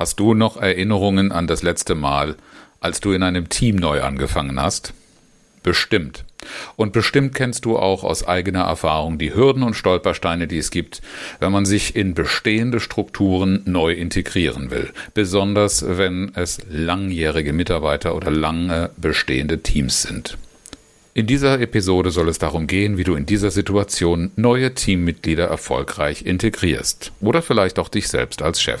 Hast du noch Erinnerungen an das letzte Mal, als du in einem Team neu angefangen hast? Bestimmt. Und bestimmt kennst du auch aus eigener Erfahrung die Hürden und Stolpersteine, die es gibt, wenn man sich in bestehende Strukturen neu integrieren will. Besonders wenn es langjährige Mitarbeiter oder lange bestehende Teams sind. In dieser Episode soll es darum gehen, wie du in dieser Situation neue Teammitglieder erfolgreich integrierst. Oder vielleicht auch dich selbst als Chef.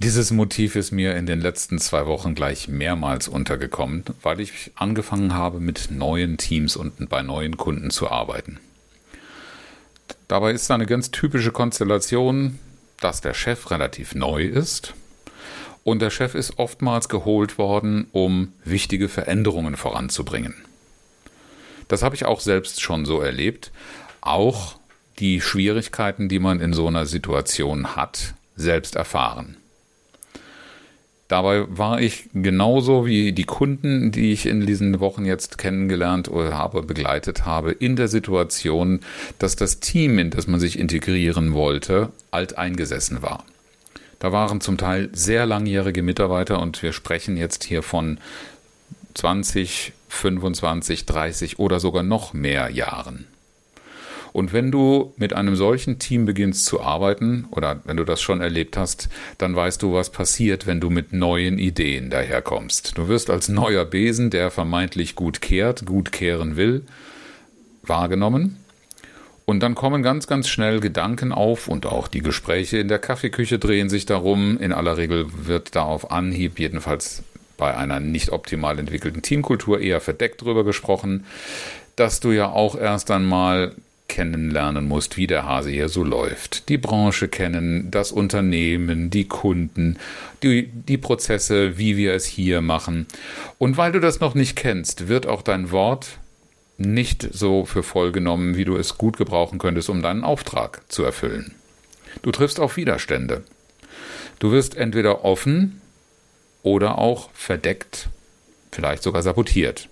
Dieses Motiv ist mir in den letzten zwei Wochen gleich mehrmals untergekommen, weil ich angefangen habe, mit neuen Teams und bei neuen Kunden zu arbeiten. Dabei ist eine ganz typische Konstellation, dass der Chef relativ neu ist und der Chef ist oftmals geholt worden, um wichtige Veränderungen voranzubringen. Das habe ich auch selbst schon so erlebt. Auch die Schwierigkeiten, die man in so einer Situation hat, selbst erfahren. Dabei war ich genauso wie die Kunden, die ich in diesen Wochen jetzt kennengelernt oder habe, begleitet habe, in der Situation, dass das Team, in das man sich integrieren wollte, alteingesessen war. Da waren zum Teil sehr langjährige Mitarbeiter und wir sprechen jetzt hier von 20, 25, 30 oder sogar noch mehr Jahren. Und wenn du mit einem solchen Team beginnst zu arbeiten oder wenn du das schon erlebt hast, dann weißt du, was passiert, wenn du mit neuen Ideen daherkommst. Du wirst als neuer Besen, der vermeintlich gut kehrt, gut kehren will, wahrgenommen. Und dann kommen ganz, ganz schnell Gedanken auf und auch die Gespräche in der Kaffeeküche drehen sich darum. In aller Regel wird da auf Anhieb, jedenfalls bei einer nicht optimal entwickelten Teamkultur, eher verdeckt drüber gesprochen, dass du ja auch erst einmal kennenlernen musst, wie der Hase hier so läuft. Die Branche kennen, das Unternehmen, die Kunden, die, die Prozesse, wie wir es hier machen. Und weil du das noch nicht kennst, wird auch dein Wort nicht so für voll genommen, wie du es gut gebrauchen könntest, um deinen Auftrag zu erfüllen. Du triffst auf Widerstände. Du wirst entweder offen oder auch verdeckt, vielleicht sogar sabotiert.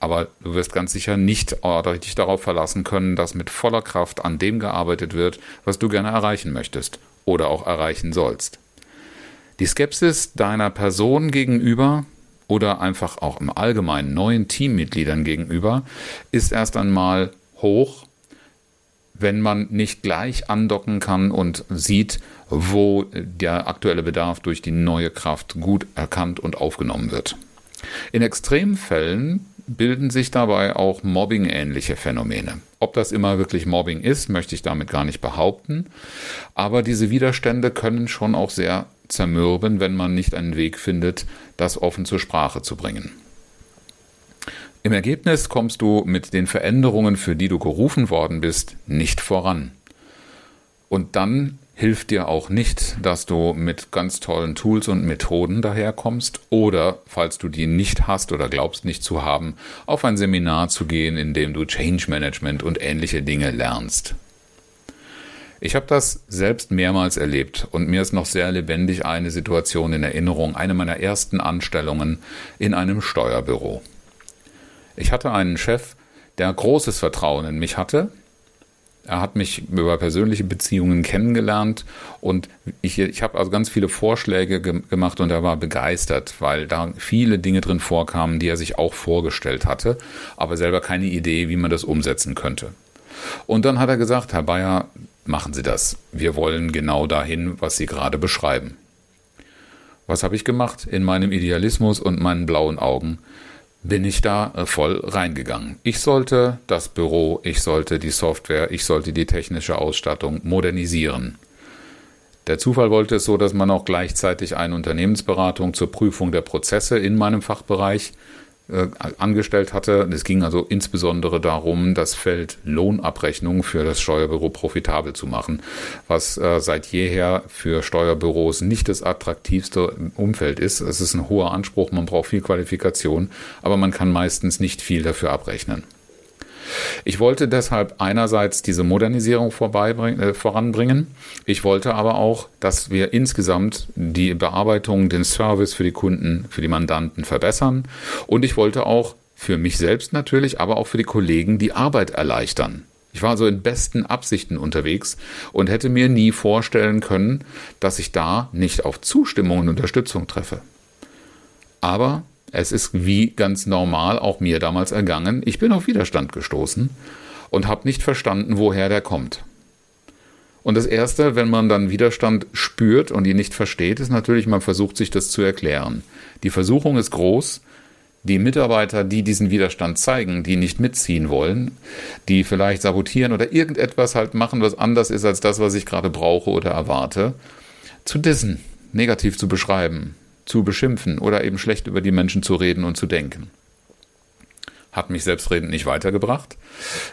Aber du wirst ganz sicher nicht dich darauf verlassen können, dass mit voller Kraft an dem gearbeitet wird, was du gerne erreichen möchtest oder auch erreichen sollst. Die Skepsis deiner Person gegenüber oder einfach auch im Allgemeinen neuen Teammitgliedern gegenüber ist erst einmal hoch, wenn man nicht gleich andocken kann und sieht, wo der aktuelle Bedarf durch die neue Kraft gut erkannt und aufgenommen wird. In Extremfällen bilden sich dabei auch Mobbing-ähnliche Phänomene. Ob das immer wirklich Mobbing ist, möchte ich damit gar nicht behaupten. Aber diese Widerstände können schon auch sehr zermürben, wenn man nicht einen Weg findet, das offen zur Sprache zu bringen. Im Ergebnis kommst du mit den Veränderungen, für die du gerufen worden bist, nicht voran. Und dann hilft dir auch nicht, dass du mit ganz tollen Tools und Methoden daherkommst oder, falls du die nicht hast oder glaubst nicht zu haben, auf ein Seminar zu gehen, in dem du Change Management und ähnliche Dinge lernst. Ich habe das selbst mehrmals erlebt und mir ist noch sehr lebendig eine Situation in Erinnerung, eine meiner ersten Anstellungen in einem Steuerbüro. Ich hatte einen Chef, der großes Vertrauen in mich hatte, er hat mich über persönliche Beziehungen kennengelernt und ich, ich habe also ganz viele Vorschläge ge gemacht und er war begeistert, weil da viele Dinge drin vorkamen, die er sich auch vorgestellt hatte, aber selber keine Idee, wie man das umsetzen könnte. Und dann hat er gesagt, Herr Bayer, machen Sie das. Wir wollen genau dahin, was Sie gerade beschreiben. Was habe ich gemacht in meinem Idealismus und meinen blauen Augen? Bin ich da äh, voll reingegangen. Ich sollte das Büro, ich sollte die Software, ich sollte die technische Ausstattung modernisieren. Der Zufall wollte es so, dass man auch gleichzeitig eine Unternehmensberatung zur Prüfung der Prozesse in meinem Fachbereich äh, angestellt hatte. Es ging also insbesondere darum, das Feld Lohnabrechnung für das Steuerbüro profitabel zu machen, was äh, seit jeher für Steuerbüros nicht das attraktivste Umfeld ist. Es ist ein hoher Anspruch, man braucht viel Qualifikation, aber man kann meistens nicht viel dafür abrechnen. Ich wollte deshalb einerseits diese Modernisierung äh, voranbringen. Ich wollte aber auch, dass wir insgesamt die Bearbeitung, den Service für die Kunden, für die Mandanten verbessern. Und ich wollte auch für mich selbst natürlich, aber auch für die Kollegen die Arbeit erleichtern. Ich war also in besten Absichten unterwegs und hätte mir nie vorstellen können, dass ich da nicht auf Zustimmung und Unterstützung treffe. Aber es ist wie ganz normal auch mir damals ergangen. Ich bin auf Widerstand gestoßen und habe nicht verstanden, woher der kommt. Und das Erste, wenn man dann Widerstand spürt und ihn nicht versteht, ist natürlich, man versucht sich das zu erklären. Die Versuchung ist groß, die Mitarbeiter, die diesen Widerstand zeigen, die nicht mitziehen wollen, die vielleicht sabotieren oder irgendetwas halt machen, was anders ist als das, was ich gerade brauche oder erwarte, zu dissen, negativ zu beschreiben, zu beschimpfen oder eben schlecht über die Menschen zu reden und zu denken. Hat mich selbstredend nicht weitergebracht.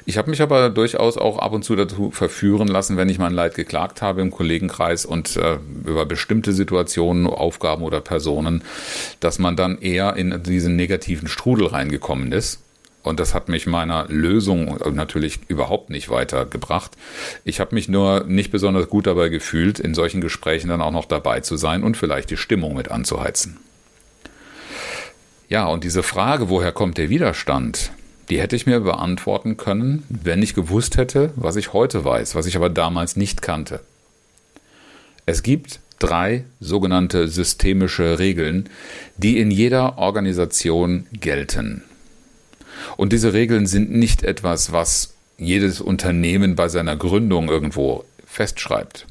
Ich habe mich aber durchaus auch ab und zu dazu verführen lassen, wenn ich mein Leid geklagt habe im Kollegenkreis und äh, über bestimmte Situationen, Aufgaben oder Personen, dass man dann eher in diesen negativen Strudel reingekommen ist und das hat mich meiner Lösung natürlich überhaupt nicht weitergebracht. Ich habe mich nur nicht besonders gut dabei gefühlt, in solchen Gesprächen dann auch noch dabei zu sein und vielleicht die Stimmung mit anzuheizen. Ja, und diese Frage, woher kommt der Widerstand, die hätte ich mir beantworten können, wenn ich gewusst hätte, was ich heute weiß, was ich aber damals nicht kannte. Es gibt drei sogenannte systemische Regeln, die in jeder Organisation gelten. Und diese Regeln sind nicht etwas, was jedes Unternehmen bei seiner Gründung irgendwo festschreibt.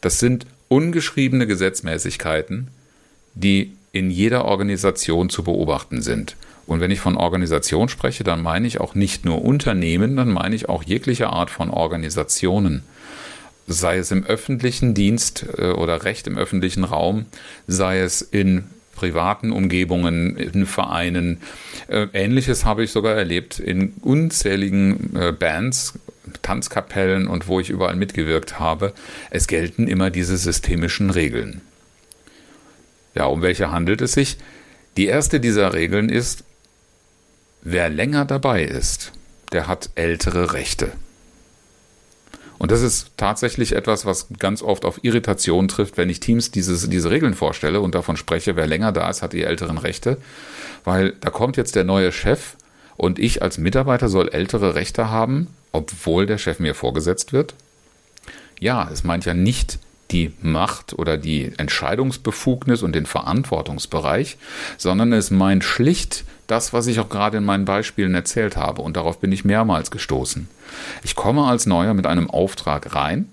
Das sind ungeschriebene Gesetzmäßigkeiten, die in jeder Organisation zu beobachten sind. Und wenn ich von Organisation spreche, dann meine ich auch nicht nur Unternehmen, dann meine ich auch jegliche Art von Organisationen. Sei es im öffentlichen Dienst äh, oder Recht im öffentlichen Raum, sei es in privaten Umgebungen, in Vereinen. Äh, Ähnliches habe ich sogar erlebt in unzähligen äh, Bands, Tanzkapellen und wo ich überall mitgewirkt habe. Es gelten immer diese systemischen Regeln. Ja, um welche handelt es sich? Die erste dieser Regeln ist, wer länger dabei ist, der hat ältere Rechte. Und das ist tatsächlich etwas, was ganz oft auf Irritation trifft, wenn ich Teams dieses, diese Regeln vorstelle und davon spreche, wer länger da ist, hat die älteren Rechte. Weil da kommt jetzt der neue Chef und ich als Mitarbeiter soll ältere Rechte haben, obwohl der Chef mir vorgesetzt wird. Ja, es meint ja nicht die Macht oder die Entscheidungsbefugnis und den Verantwortungsbereich, sondern es meint schlicht das, was ich auch gerade in meinen Beispielen erzählt habe. Und darauf bin ich mehrmals gestoßen. Ich komme als Neuer mit einem Auftrag rein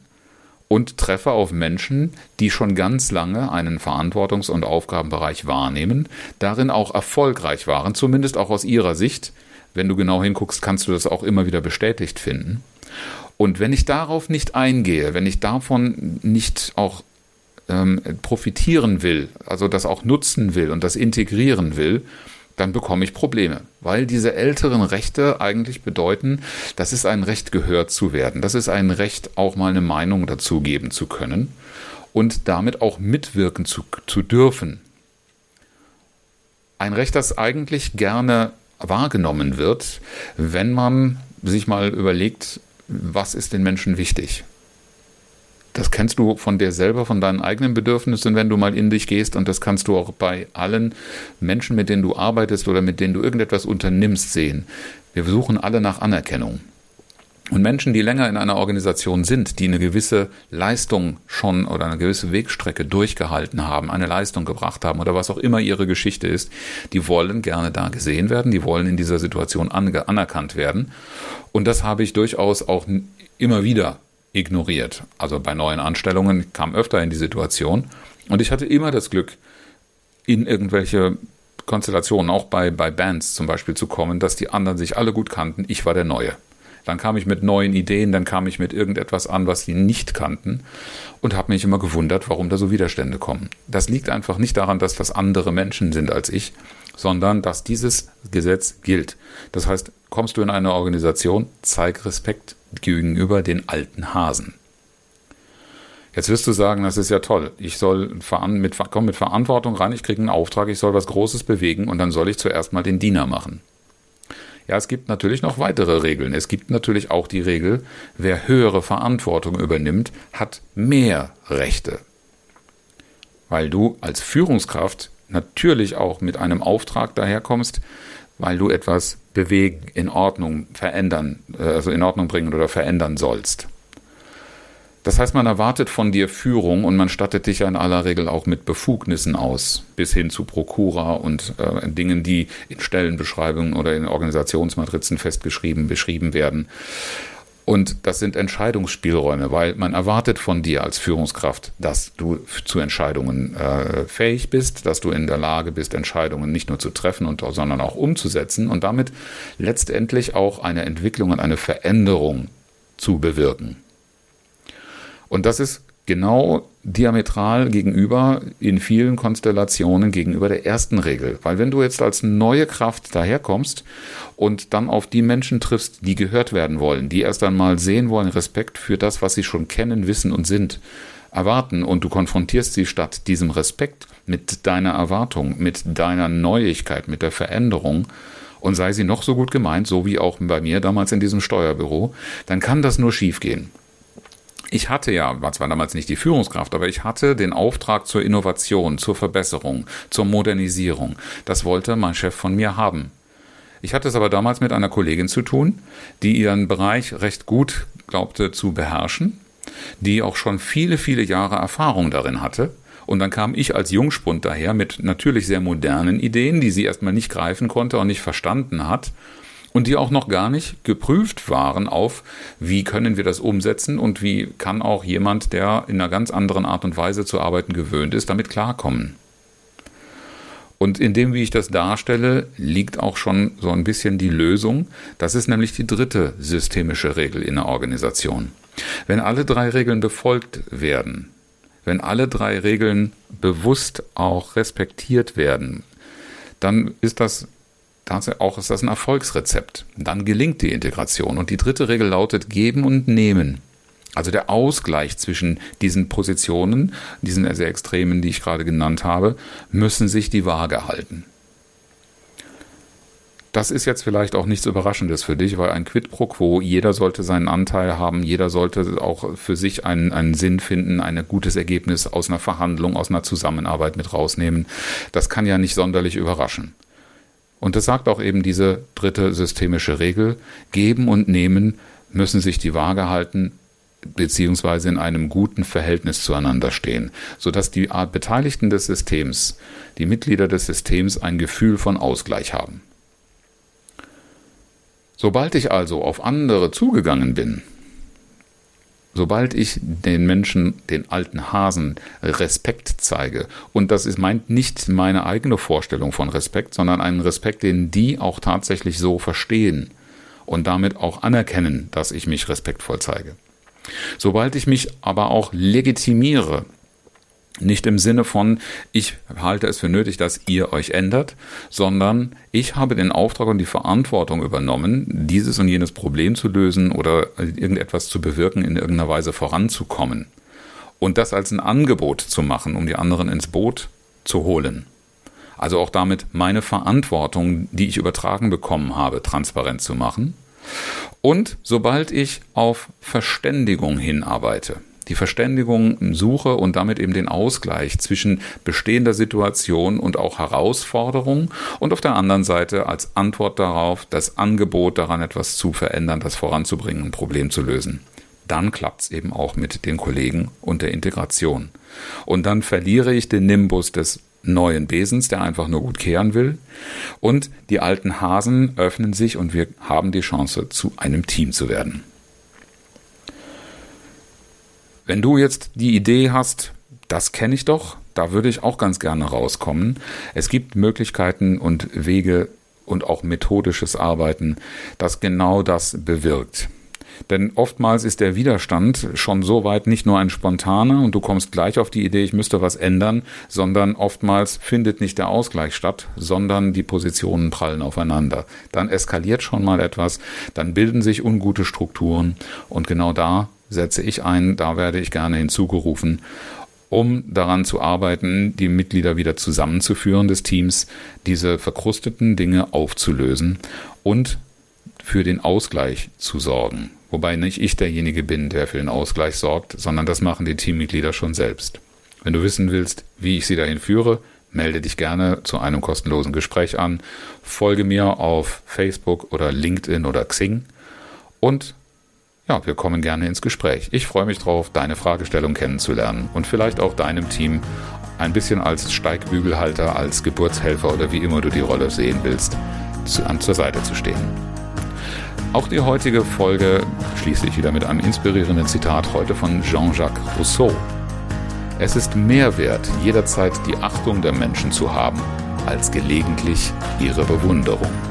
und treffe auf Menschen, die schon ganz lange einen Verantwortungs- und Aufgabenbereich wahrnehmen, darin auch erfolgreich waren, zumindest auch aus ihrer Sicht. Wenn du genau hinguckst, kannst du das auch immer wieder bestätigt finden. Und wenn ich darauf nicht eingehe, wenn ich davon nicht auch ähm, profitieren will, also das auch nutzen will und das integrieren will, dann bekomme ich Probleme, weil diese älteren Rechte eigentlich bedeuten, das ist ein Recht gehört zu werden, das ist ein Recht auch mal eine Meinung dazu geben zu können und damit auch mitwirken zu, zu dürfen. Ein Recht, das eigentlich gerne wahrgenommen wird, wenn man sich mal überlegt, was ist den Menschen wichtig? Das kennst du von dir selber, von deinen eigenen Bedürfnissen, wenn du mal in dich gehst. Und das kannst du auch bei allen Menschen, mit denen du arbeitest oder mit denen du irgendetwas unternimmst, sehen. Wir suchen alle nach Anerkennung. Und Menschen, die länger in einer Organisation sind, die eine gewisse Leistung schon oder eine gewisse Wegstrecke durchgehalten haben, eine Leistung gebracht haben oder was auch immer ihre Geschichte ist, die wollen gerne da gesehen werden, die wollen in dieser Situation anerkannt werden. Und das habe ich durchaus auch immer wieder ignoriert. Also bei neuen Anstellungen kam öfter in die Situation. Und ich hatte immer das Glück, in irgendwelche Konstellationen, auch bei, bei Bands zum Beispiel zu kommen, dass die anderen sich alle gut kannten. Ich war der Neue. Dann kam ich mit neuen Ideen, dann kam ich mit irgendetwas an, was sie nicht kannten und habe mich immer gewundert, warum da so Widerstände kommen. Das liegt einfach nicht daran, dass das andere Menschen sind als ich, sondern dass dieses Gesetz gilt. Das heißt, kommst du in eine Organisation, zeig Respekt gegenüber den alten Hasen. Jetzt wirst du sagen, das ist ja toll. Ich soll mit, komm mit Verantwortung rein, ich kriege einen Auftrag, ich soll was Großes bewegen und dann soll ich zuerst mal den Diener machen. Ja, es gibt natürlich noch weitere Regeln. Es gibt natürlich auch die Regel, wer höhere Verantwortung übernimmt, hat mehr Rechte. Weil du als Führungskraft natürlich auch mit einem Auftrag daherkommst, weil du etwas bewegen, in Ordnung verändern, äh, also in Ordnung bringen oder verändern sollst. Das heißt, man erwartet von dir Führung und man stattet dich ja in aller Regel auch mit Befugnissen aus, bis hin zu Prokura und äh, Dingen, die in Stellenbeschreibungen oder in Organisationsmatrizen festgeschrieben, beschrieben werden. Und das sind Entscheidungsspielräume, weil man erwartet von dir als Führungskraft, dass du zu Entscheidungen äh, fähig bist, dass du in der Lage bist, Entscheidungen nicht nur zu treffen, und, sondern auch umzusetzen und damit letztendlich auch eine Entwicklung und eine Veränderung zu bewirken. Und das ist genau diametral gegenüber in vielen Konstellationen gegenüber der ersten Regel. Weil wenn du jetzt als neue Kraft daherkommst und dann auf die Menschen triffst, die gehört werden wollen, die erst einmal sehen wollen, Respekt für das, was sie schon kennen, wissen und sind, erwarten und du konfrontierst sie statt diesem Respekt mit deiner Erwartung, mit deiner Neuigkeit, mit der Veränderung, und sei sie noch so gut gemeint, so wie auch bei mir damals in diesem Steuerbüro, dann kann das nur schiefgehen ich hatte ja, war zwar damals nicht die Führungskraft, aber ich hatte den Auftrag zur Innovation, zur Verbesserung, zur Modernisierung. Das wollte mein Chef von mir haben. Ich hatte es aber damals mit einer Kollegin zu tun, die ihren Bereich recht gut glaubte zu beherrschen, die auch schon viele, viele Jahre Erfahrung darin hatte. Und dann kam ich als Jungspund daher mit natürlich sehr modernen Ideen, die sie erstmal nicht greifen konnte und nicht verstanden hat und die auch noch gar nicht geprüft waren auf, wie können wir das umsetzen und wie kann auch jemand, der in einer ganz anderen Art und Weise zu arbeiten gewöhnt ist, damit klarkommen. Und in dem, wie ich das darstelle, liegt auch schon so ein bisschen die Lösung. Das ist nämlich die dritte systemische Regel in der Organisation. Wenn alle drei Regeln befolgt werden, wenn alle drei Regeln bewusst auch respektiert werden, dann ist das auch ist das ein Erfolgsrezept. Dann gelingt die Integration. Und die dritte Regel lautet geben und nehmen. Also der Ausgleich zwischen diesen Positionen, diesen sehr extremen, die ich gerade genannt habe, müssen sich die Waage halten. Das ist jetzt vielleicht auch nichts Überraschendes für dich, weil ein Quid pro quo, jeder sollte seinen Anteil haben, jeder sollte auch für sich einen, einen Sinn finden, ein gutes Ergebnis aus einer Verhandlung, aus einer Zusammenarbeit mit rausnehmen. Das kann ja nicht sonderlich überraschen. Und das sagt auch eben diese dritte systemische Regel. Geben und nehmen müssen sich die Waage halten, beziehungsweise in einem guten Verhältnis zueinander stehen, sodass die Beteiligten des Systems, die Mitglieder des Systems ein Gefühl von Ausgleich haben. Sobald ich also auf andere zugegangen bin, sobald ich den Menschen, den alten Hasen, Respekt zeige, und das ist meint nicht meine eigene Vorstellung von Respekt, sondern einen Respekt, den die auch tatsächlich so verstehen und damit auch anerkennen, dass ich mich respektvoll zeige. Sobald ich mich aber auch legitimiere, nicht im Sinne von, ich halte es für nötig, dass ihr euch ändert, sondern ich habe den Auftrag und die Verantwortung übernommen, dieses und jenes Problem zu lösen oder irgendetwas zu bewirken, in irgendeiner Weise voranzukommen. Und das als ein Angebot zu machen, um die anderen ins Boot zu holen. Also auch damit meine Verantwortung, die ich übertragen bekommen habe, transparent zu machen. Und sobald ich auf Verständigung hinarbeite, die Verständigung suche und damit eben den Ausgleich zwischen bestehender Situation und auch Herausforderung und auf der anderen Seite als Antwort darauf das Angebot daran etwas zu verändern, das voranzubringen, ein Problem zu lösen. Dann klappt es eben auch mit den Kollegen und der Integration. Und dann verliere ich den Nimbus des neuen Besens, der einfach nur gut kehren will. Und die alten Hasen öffnen sich und wir haben die Chance, zu einem Team zu werden. Wenn du jetzt die Idee hast, das kenne ich doch, da würde ich auch ganz gerne rauskommen. Es gibt Möglichkeiten und Wege und auch methodisches Arbeiten, das genau das bewirkt. Denn oftmals ist der Widerstand schon so weit nicht nur ein spontaner und du kommst gleich auf die Idee, ich müsste was ändern, sondern oftmals findet nicht der Ausgleich statt, sondern die Positionen prallen aufeinander. Dann eskaliert schon mal etwas, dann bilden sich ungute Strukturen und genau da setze ich ein, da werde ich gerne hinzugerufen um daran zu arbeiten, die Mitglieder wieder zusammenzuführen des Teams, diese verkrusteten Dinge aufzulösen und für den Ausgleich zu sorgen. Wobei nicht ich derjenige bin, der für den Ausgleich sorgt, sondern das machen die Teammitglieder schon selbst. Wenn du wissen willst, wie ich sie dahin führe, melde dich gerne zu einem kostenlosen Gespräch an, folge mir auf Facebook oder LinkedIn oder Xing und ja, wir kommen gerne ins Gespräch. Ich freue mich darauf, deine Fragestellung kennenzulernen und vielleicht auch deinem Team ein bisschen als Steigbügelhalter, als Geburtshelfer oder wie immer du die Rolle sehen willst, zu, an zur Seite zu stehen. Auch die heutige Folge schließe ich wieder mit einem inspirierenden Zitat heute von Jean-Jacques Rousseau. Es ist mehr wert, jederzeit die Achtung der Menschen zu haben, als gelegentlich ihre Bewunderung.